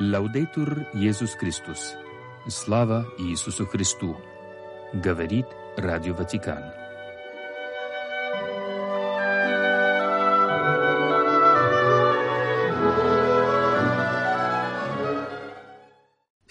Лаудейтур Иисус Христос. Слава Иисусу Христу. Говорит Радио Ватикан.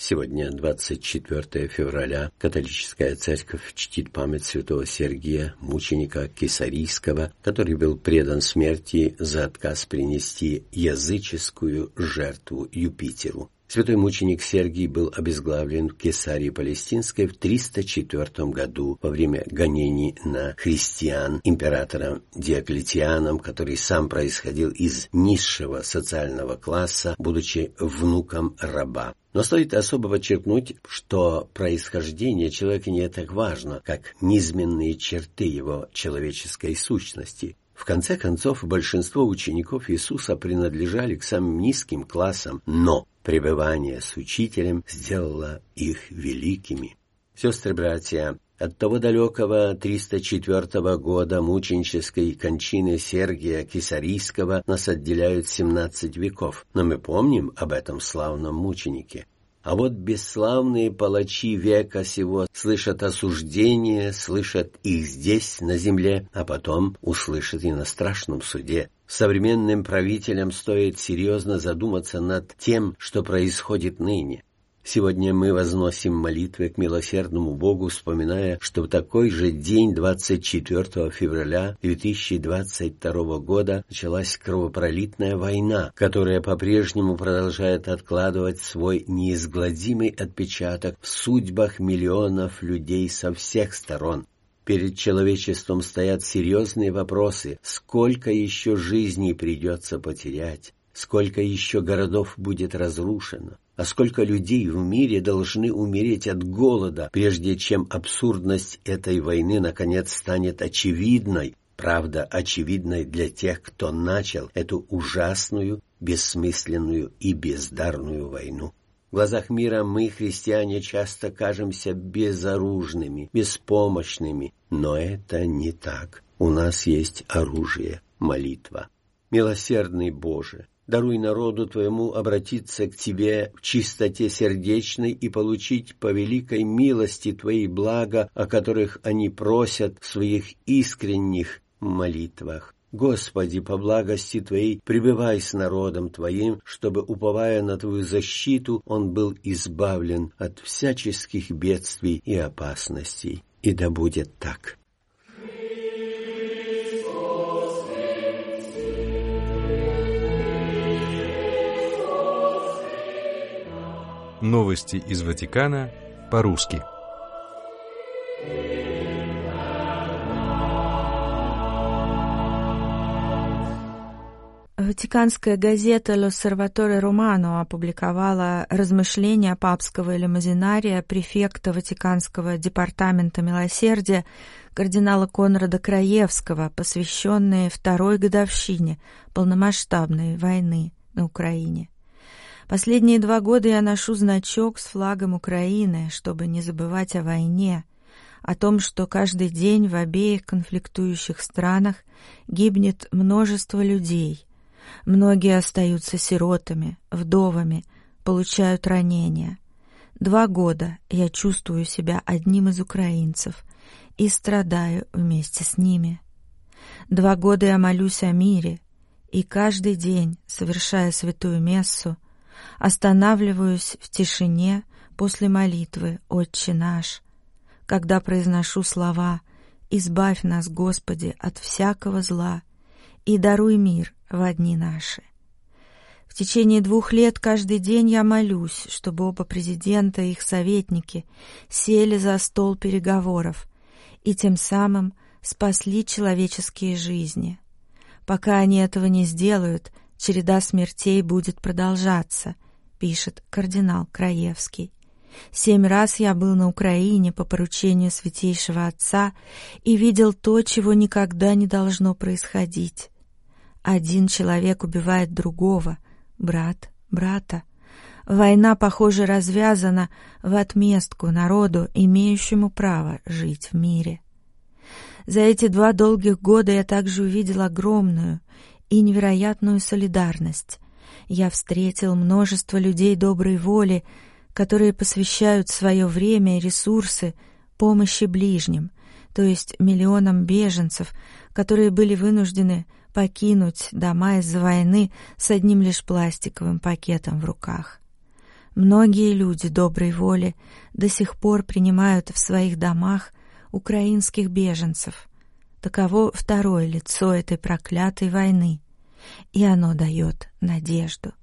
Сегодня, 24 февраля, католическая церковь чтит память святого Сергия, мученика Кесарийского, который был предан смерти за отказ принести языческую жертву Юпитеру. Святой мученик Сергий был обезглавлен в Кесарии Палестинской в 304 году во время гонений на христиан императором Диоклетианом, который сам происходил из низшего социального класса, будучи внуком раба. Но стоит особо подчеркнуть, что происхождение человека не так важно, как низменные черты его человеческой сущности. В конце концов, большинство учеников Иисуса принадлежали к самым низким классам, но пребывание с учителем сделало их великими. Сестры-братья, от того далекого 304 года мученической кончины Сергия Кисарийского нас отделяют 17 веков, но мы помним об этом славном мученике. А вот бесславные палачи века сего слышат осуждение, слышат их здесь, на земле, а потом услышат и на страшном суде. Современным правителям стоит серьезно задуматься над тем, что происходит ныне. Сегодня мы возносим молитвы к милосердному Богу, вспоминая, что в такой же день, 24 февраля 2022 года, началась кровопролитная война, которая по-прежнему продолжает откладывать свой неизгладимый отпечаток в судьбах миллионов людей со всех сторон. Перед человечеством стоят серьезные вопросы, сколько еще жизней придется потерять, сколько еще городов будет разрушено, а сколько людей в мире должны умереть от голода, прежде чем абсурдность этой войны наконец станет очевидной, правда, очевидной для тех, кто начал эту ужасную, бессмысленную и бездарную войну. В глазах мира мы, христиане, часто кажемся безоружными, беспомощными, но это не так. У нас есть оружие — молитва. Милосердный Боже, даруй народу Твоему обратиться к Тебе в чистоте сердечной и получить по великой милости Твои блага, о которых они просят в своих искренних молитвах. Господи, по благости Твоей, пребывай с народом Твоим, чтобы, уповая на Твою защиту, он был избавлен от всяческих бедствий и опасностей. И да будет так. Новости из Ватикана по-русски. Ватиканская газета «Л'Осерваторе Романо» опубликовала размышления папского лимузинария префекта Ватиканского департамента милосердия кардинала Конрада Краевского, посвященные второй годовщине полномасштабной войны на Украине. Последние два года я ношу значок с флагом Украины, чтобы не забывать о войне, о том, что каждый день в обеих конфликтующих странах гибнет множество людей. Многие остаются сиротами, вдовами, получают ранения. Два года я чувствую себя одним из украинцев и страдаю вместе с ними. Два года я молюсь о мире, и каждый день, совершая святую мессу, Останавливаюсь в тишине после молитвы «Отче наш», когда произношу слова «Избавь нас, Господи, от всякого зла и даруй мир в дни наши». В течение двух лет каждый день я молюсь, чтобы оба президента и их советники сели за стол переговоров и тем самым спасли человеческие жизни. Пока они этого не сделают, череда смертей будет продолжаться, пишет кардинал Краевский. Семь раз я был на Украине по поручению Святейшего Отца и видел то, чего никогда не должно происходить. Один человек убивает другого, брат брата. Война, похоже, развязана в отместку народу, имеющему право жить в мире. За эти два долгих года я также увидел огромную и невероятную солидарность Я встретил множество людей доброй воли, которые посвящают свое время и ресурсы помощи ближним, то есть миллионам беженцев, которые были вынуждены покинуть дома из-за войны с одним лишь пластиковым пакетом в руках. Многие люди доброй воли до сих пор принимают в своих домах украинских беженцев. Таково второе лицо этой проклятой войны, и оно дает надежду.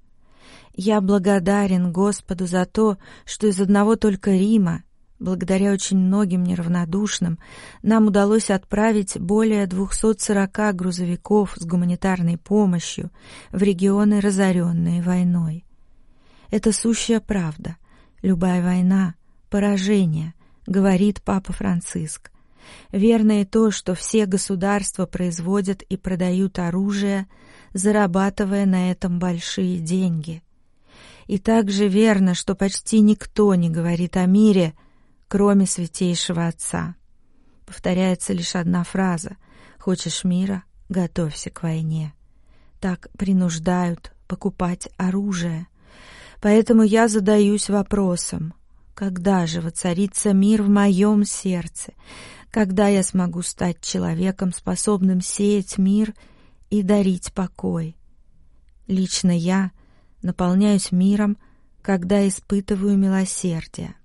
Я благодарен Господу за то, что из одного только Рима, благодаря очень многим неравнодушным, нам удалось отправить более 240 грузовиков с гуманитарной помощью в регионы, разоренные войной. Это сущая правда. Любая война — поражение, говорит Папа Франциск. Верно и то, что все государства производят и продают оружие, зарабатывая на этом большие деньги. И также верно, что почти никто не говорит о мире, кроме Святейшего Отца. Повторяется лишь одна фраза «Хочешь мира? Готовься к войне». Так принуждают покупать оружие. Поэтому я задаюсь вопросом, когда же воцарится мир в моем сердце, когда я смогу стать человеком, способным сеять мир и дарить покой. Лично я наполняюсь миром, когда испытываю милосердие.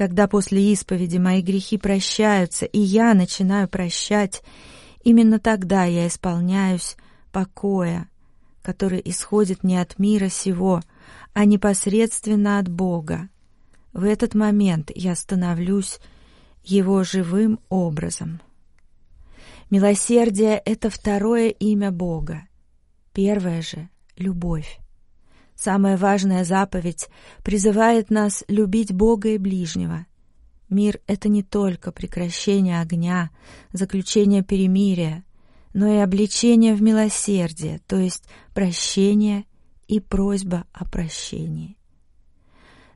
Когда после исповеди мои грехи прощаются, и я начинаю прощать, именно тогда я исполняюсь покоя, который исходит не от мира сего, а непосредственно от Бога. В этот момент я становлюсь его живым образом. Милосердие — это второе имя Бога. Первое же — любовь. Самая важная заповедь призывает нас любить Бога и ближнего. Мир — это не только прекращение огня, заключение перемирия, но и обличение в милосердие, то есть прощение и просьба о прощении.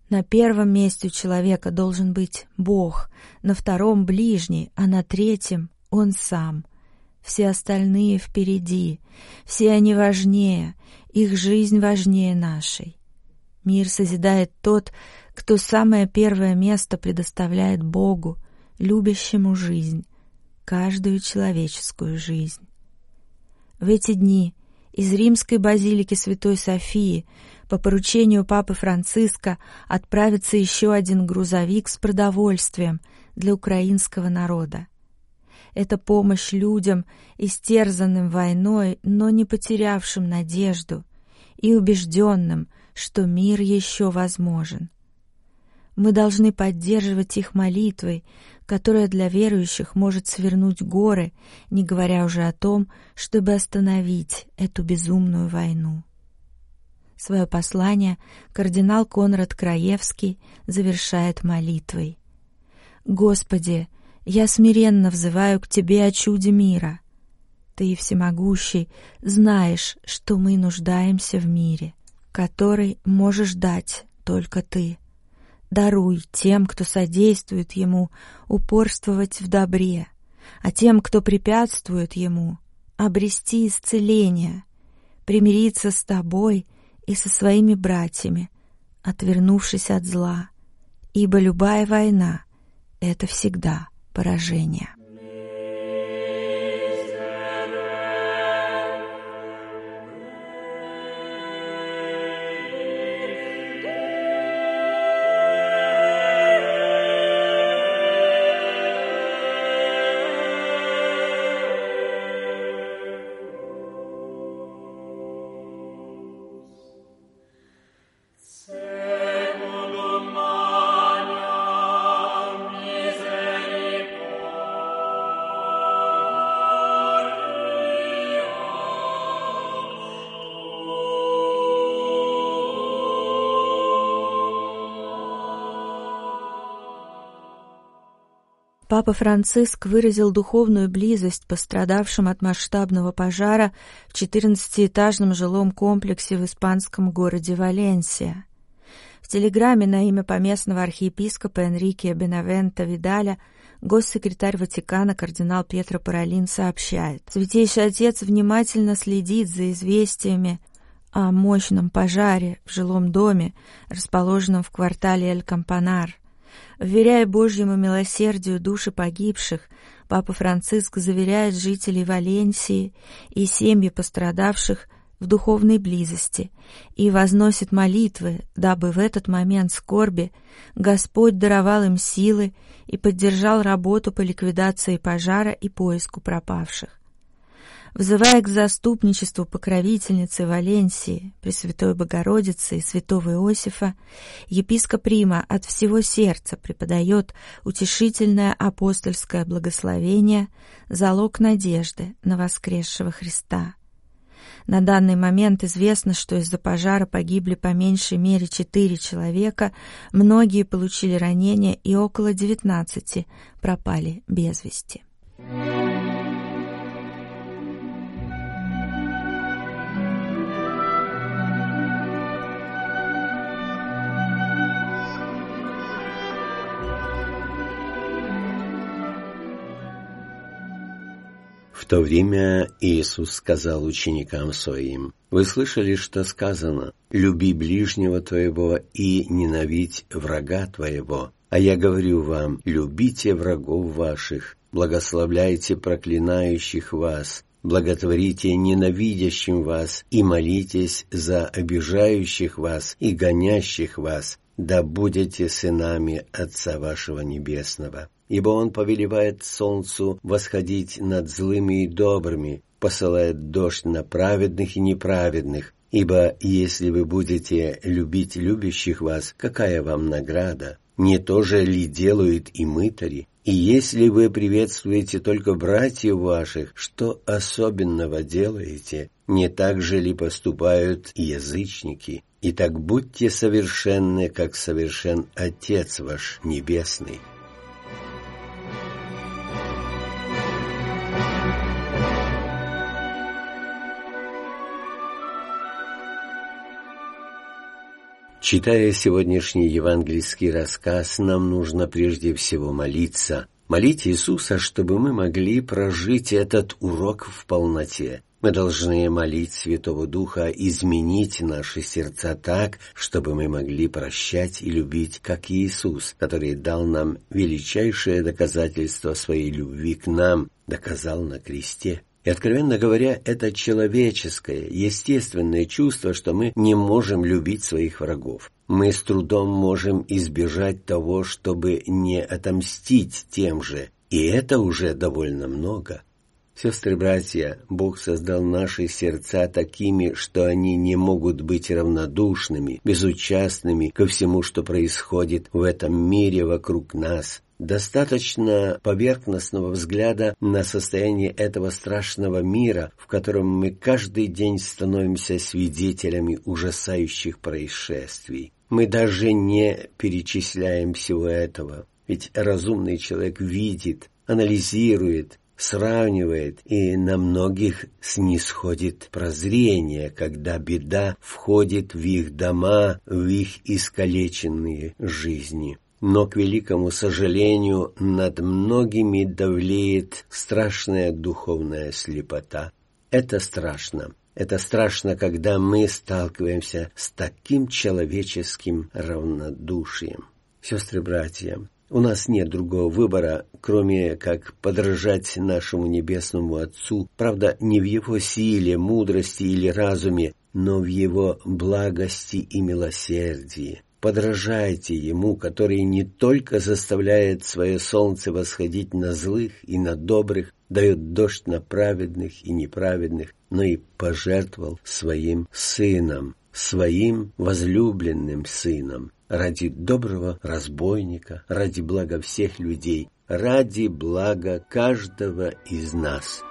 На первом месте у человека должен быть Бог, на втором — ближний, а на третьем — он сам. Все остальные впереди, все они важнее, их жизнь важнее нашей. Мир созидает тот, кто самое первое место предоставляет Богу, любящему жизнь, каждую человеческую жизнь. В эти дни из римской базилики Святой Софии по поручению Папы Франциска отправится еще один грузовик с продовольствием для украинского народа. Это помощь людям, истерзанным войной, но не потерявшим надежду, и убежденным, что мир еще возможен. Мы должны поддерживать их молитвой, которая для верующих может свернуть горы, не говоря уже о том, чтобы остановить эту безумную войну. Свое послание кардинал Конрад Краевский завершает молитвой. «Господи, я смиренно взываю к Тебе о чуде мира. Ты, всемогущий, знаешь, что мы нуждаемся в мире, который можешь дать только Ты. Даруй тем, кто содействует Ему, упорствовать в добре, а тем, кто препятствует Ему, обрести исцеление, примириться с Тобой и со своими братьями, отвернувшись от зла, ибо любая война — это всегда поражение. Папа Франциск выразил духовную близость пострадавшим от масштабного пожара в 14-этажном жилом комплексе в испанском городе Валенсия. В телеграмме на имя поместного архиепископа Энрике Бенавента Видаля госсекретарь Ватикана кардинал Петро Паролин сообщает. Святейший Отец внимательно следит за известиями о мощном пожаре в жилом доме, расположенном в квартале Эль-Кампанар. Вверяя Божьему милосердию души погибших, Папа Франциск заверяет жителей Валенсии и семьи пострадавших в духовной близости и возносит молитвы, дабы в этот момент скорби Господь даровал им силы и поддержал работу по ликвидации пожара и поиску пропавших. Взывая к заступничеству покровительницы Валенсии, Пресвятой Богородицы и святого Иосифа, епископ Рима от всего сердца преподает утешительное апостольское благословение, залог надежды на воскресшего Христа. На данный момент известно, что из-за пожара погибли по меньшей мере четыре человека, многие получили ранения и около девятнадцати пропали без вести. В то время Иисус сказал ученикам своим, «Вы слышали, что сказано, люби ближнего твоего и ненавидь врага твоего. А я говорю вам, любите врагов ваших, благословляйте проклинающих вас, благотворите ненавидящим вас и молитесь за обижающих вас и гонящих вас, да будете сынами Отца вашего Небесного ибо Он повелевает солнцу восходить над злыми и добрыми, посылает дождь на праведных и неправедных, ибо если вы будете любить любящих вас, какая вам награда? Не то же ли делают и мытари? И если вы приветствуете только братьев ваших, что особенного делаете? Не так же ли поступают и язычники? Итак, будьте совершенны, как совершен Отец ваш Небесный. Читая сегодняшний евангельский рассказ, нам нужно прежде всего молиться. Молить Иисуса, чтобы мы могли прожить этот урок в полноте. Мы должны молить Святого Духа изменить наши сердца так, чтобы мы могли прощать и любить, как Иисус, который дал нам величайшее доказательство своей любви к нам, доказал на кресте. И, откровенно говоря, это человеческое, естественное чувство, что мы не можем любить своих врагов. Мы с трудом можем избежать того, чтобы не отомстить тем же, и это уже довольно много. Сестры-братья, Бог создал наши сердца такими, что они не могут быть равнодушными, безучастными ко всему, что происходит в этом мире вокруг нас, Достаточно поверхностного взгляда на состояние этого страшного мира, в котором мы каждый день становимся свидетелями ужасающих происшествий. Мы даже не перечисляем всего этого, ведь разумный человек видит, анализирует, сравнивает, и на многих снисходит прозрение, когда беда входит в их дома, в их искалеченные жизни но, к великому сожалению, над многими давлеет страшная духовная слепота. Это страшно. Это страшно, когда мы сталкиваемся с таким человеческим равнодушием. Сестры-братья, у нас нет другого выбора, кроме как подражать нашему Небесному Отцу, правда, не в Его силе, мудрости или разуме, но в Его благости и милосердии подражайте Ему, который не только заставляет свое солнце восходить на злых и на добрых, дает дождь на праведных и неправедных, но и пожертвовал своим сыном, своим возлюбленным сыном, ради доброго разбойника, ради блага всех людей, ради блага каждого из нас».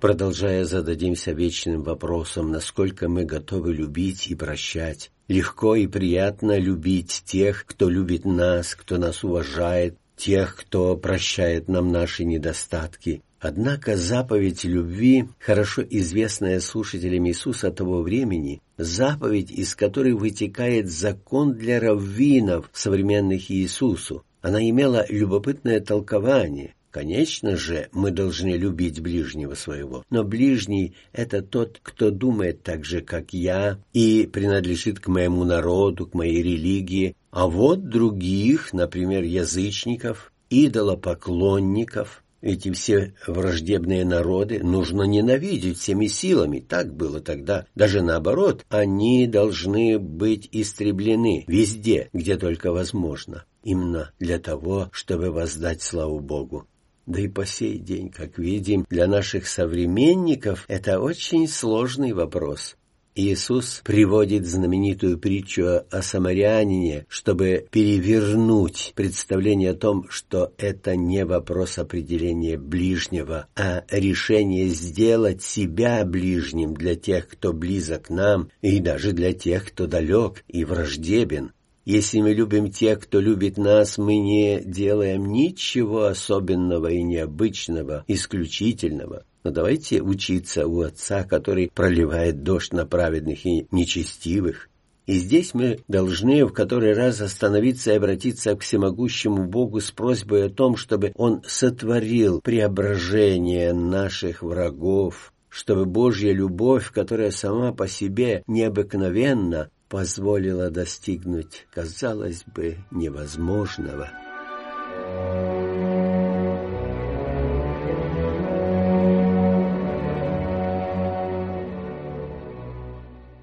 Продолжая, зададимся вечным вопросом, насколько мы готовы любить и прощать. Легко и приятно любить тех, кто любит нас, кто нас уважает, тех, кто прощает нам наши недостатки. Однако заповедь любви, хорошо известная слушателям Иисуса того времени, заповедь, из которой вытекает закон для раввинов, современных Иисусу, она имела любопытное толкование. Конечно же, мы должны любить ближнего своего, но ближний — это тот, кто думает так же, как я, и принадлежит к моему народу, к моей религии, а вот других, например, язычников, идолопоклонников — эти все враждебные народы нужно ненавидеть всеми силами. Так было тогда. Даже наоборот, они должны быть истреблены везде, где только возможно. Именно для того, чтобы воздать славу Богу. Да и по сей день, как видим, для наших современников это очень сложный вопрос. Иисус приводит знаменитую притчу о самарянине, чтобы перевернуть представление о том, что это не вопрос определения ближнего, а решение сделать себя ближним для тех, кто близок нам, и даже для тех, кто далек и враждебен. Если мы любим тех, кто любит нас, мы не делаем ничего особенного и необычного, исключительного. Но давайте учиться у Отца, который проливает дождь на праведных и нечестивых. И здесь мы должны в который раз остановиться и обратиться к всемогущему Богу с просьбой о том, чтобы Он сотворил преображение наших врагов, чтобы Божья любовь, которая сама по себе необыкновенна, позволила достигнуть, казалось бы, невозможного.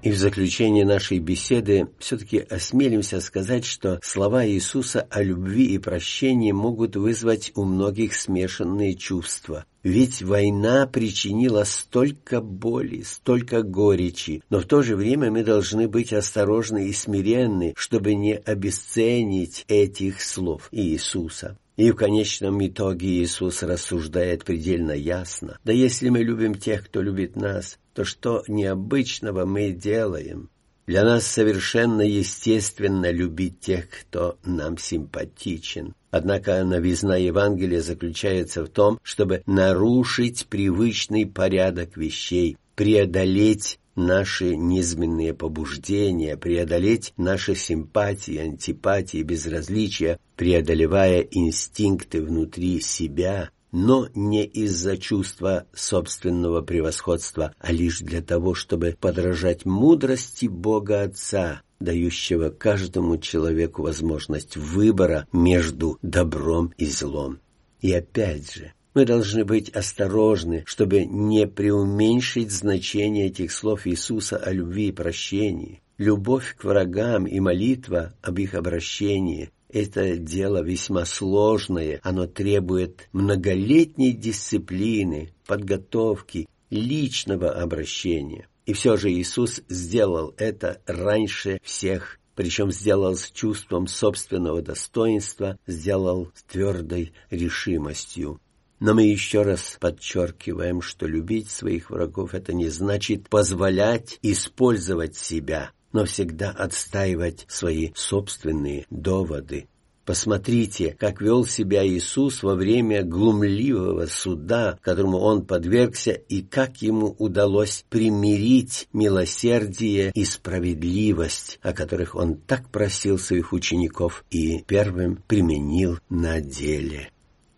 И в заключение нашей беседы все-таки осмелимся сказать, что слова Иисуса о любви и прощении могут вызвать у многих смешанные чувства. Ведь война причинила столько боли, столько горечи, но в то же время мы должны быть осторожны и смиренны, чтобы не обесценить этих слов Иисуса. И в конечном итоге Иисус рассуждает предельно ясно. Да если мы любим тех, кто любит нас, то что необычного мы делаем? Для нас совершенно естественно любить тех, кто нам симпатичен. Однако новизна Евангелия заключается в том, чтобы нарушить привычный порядок вещей, преодолеть наши низменные побуждения, преодолеть наши симпатии, антипатии, безразличия, преодолевая инстинкты внутри себя, но не из-за чувства собственного превосходства, а лишь для того, чтобы подражать мудрости Бога Отца, дающего каждому человеку возможность выбора между добром и злом. И опять же, мы должны быть осторожны, чтобы не преуменьшить значение этих слов Иисуса о любви и прощении. Любовь к врагам и молитва об их обращении – это дело весьма сложное, оно требует многолетней дисциплины, подготовки, личного обращения. И все же Иисус сделал это раньше всех причем сделал с чувством собственного достоинства, сделал с твердой решимостью. Но мы еще раз подчеркиваем, что любить своих врагов это не значит позволять использовать себя, но всегда отстаивать свои собственные доводы. Посмотрите, как вел себя Иисус во время глумливого суда, которому он подвергся, и как ему удалось примирить милосердие и справедливость, о которых он так просил своих учеников и первым применил на деле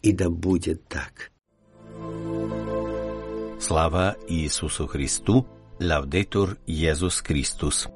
и да будет так. Слава Иисусу Христу, Лавдетур Иисус Христос.